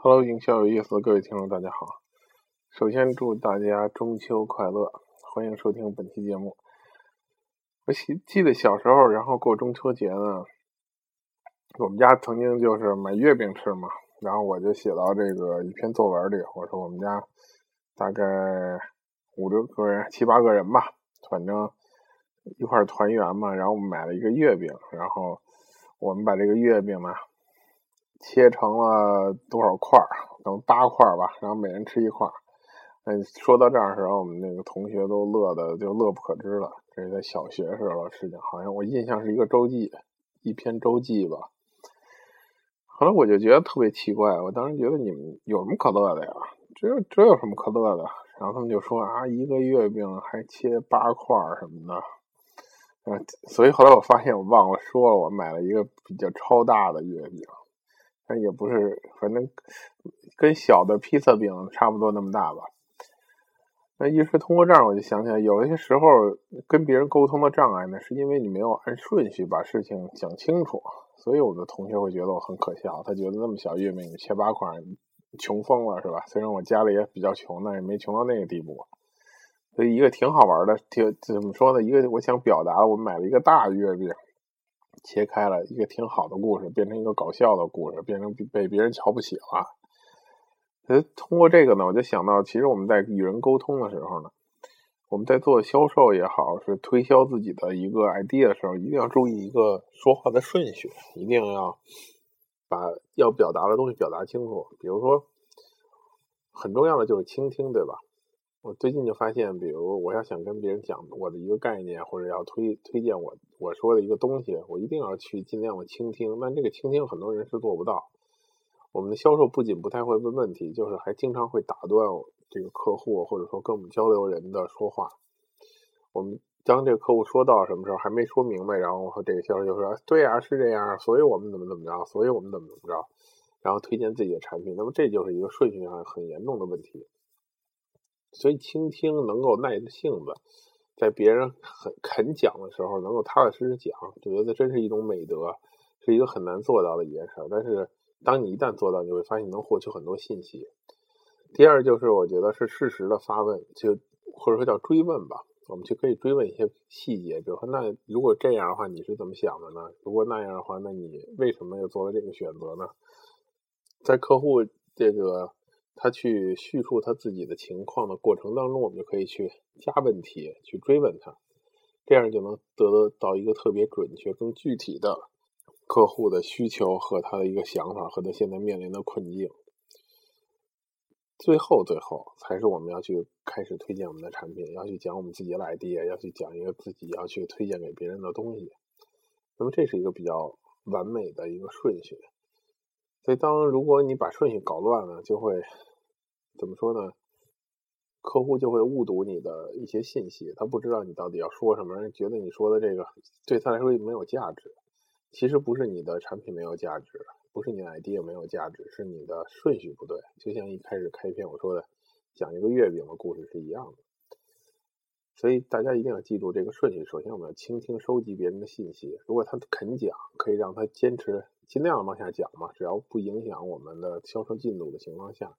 Hello，营销有意思，各位听众大家好。首先祝大家中秋快乐，欢迎收听本期节目。我记记得小时候，然后过中秋节呢，我们家曾经就是买月饼吃嘛，然后我就写到这个一篇作文里，我说我们家大概五六个人、七八个人吧，反正一块团圆嘛，然后我们买了一个月饼，然后我们把这个月饼呢。切成了多少块儿？等八块儿吧，然后每人吃一块儿。嗯，说到这儿的时候，我们那个同学都乐的就乐不可支了。这是在小学时候的事情，好像我印象是一个周记，一篇周记吧。后来我就觉得特别奇怪，我当时觉得你们有什么可乐的呀？这这有什么可乐的？然后他们就说啊，一个月饼还切八块儿什么的。所以后来我发现我忘了说了，我买了一个比较超大的月饼。但也不是，反正跟小的披萨饼差不多那么大吧。那一是通过这儿，我就想起来，有一些时候跟别人沟通的障碍呢，是因为你没有按顺序把事情讲清楚，所以我的同学会觉得我很可笑。他觉得那么小月饼你切八块，穷疯了是吧？虽然我家里也比较穷，但也没穷到那个地步。所以一个挺好玩的，挺怎么说呢？一个我想表达，我买了一个大月饼。切开了一个挺好的故事，变成一个搞笑的故事，变成被别人瞧不起了。呃，通过这个呢，我就想到，其实我们在与人沟通的时候呢，我们在做销售也好，是推销自己的一个 idea 的时候，一定要注意一个说话的顺序，一定要把要表达的东西表达清楚。比如说，很重要的就是倾听，对吧？我最近就发现，比如我要想跟别人讲我的一个概念，或者要推推荐我我说的一个东西，我一定要去尽量的倾听。但这个倾听很多人是做不到。我们的销售不仅不太会问问题，就是还经常会打断这个客户或者说跟我们交流人的说话。我们当这个客户说到什么时候还没说明白，然后这个销售就说：“对呀，是这样，所以我们怎么怎么着，所以我们怎么怎么着。”然后推荐自己的产品。那么这就是一个顺序上很严重的问题。所以，倾听能够耐着性子，在别人很肯讲的时候，能够踏踏实实讲，我觉得真是一种美德，是一个很难做到的一件事。但是，当你一旦做到，你会发现能获取很多信息。第二，就是我觉得是适时的发问，就或者说叫追问吧，我们就可以追问一些细节，比如说，那如果这样的话，你是怎么想的呢？如果那样的话，那你为什么又做了这个选择呢？在客户这个。他去叙述他自己的情况的过程当中，我们就可以去加问题，去追问他，这样就能得到一个特别准确、更具体的客户的需求和他的一个想法和他现在面临的困境。最后，最后才是我们要去开始推荐我们的产品，要去讲我们自己的 idea，要去讲一个自己要去推荐给别人的东西。那么，这是一个比较完美的一个顺序。所以，当如果你把顺序搞乱了，就会。怎么说呢？客户就会误读你的一些信息，他不知道你到底要说什么，觉得你说的这个对他来说没有价值。其实不是你的产品没有价值，不是你的 idea 没有价值，是你的顺序不对。就像一开始开篇我说的，讲一个月饼的故事是一样的。所以大家一定要记住这个顺序。首先，我们要倾听、收集别人的信息。如果他肯讲，可以让他坚持，尽量往下讲嘛，只要不影响我们的销售进度的情况下。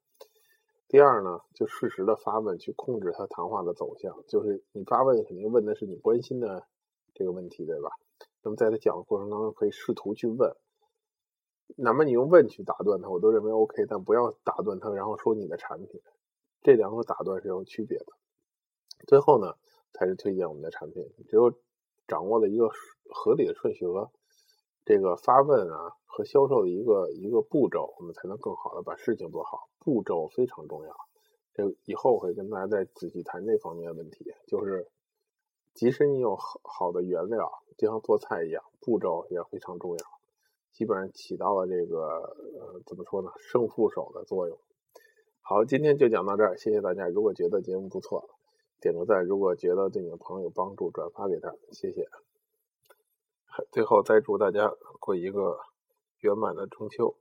第二呢，就适时的发问，去控制他谈话的走向。就是你发问，肯定问的是你关心的这个问题，对吧？那么在他讲的过程当中，可以试图去问，哪怕你用问去打断他，我都认为 OK。但不要打断他，然后说你的产品，这两个打断是有区别的。最后呢，才是推荐我们的产品。只有掌握了一个合理的顺序和这个发问啊。和销售的一个一个步骤，我们才能更好的把事情做好。步骤非常重要，这以后会跟大家再仔细谈这方面的问题。就是，即使你有好好的原料，就像做菜一样，步骤也非常重要，基本上起到了这个呃怎么说呢，胜负手的作用。好，今天就讲到这儿，谢谢大家。如果觉得节目不错，点个赞；如果觉得对你的朋友有帮助，转发给他，谢谢。最后再祝大家过一个。圆满的中秋。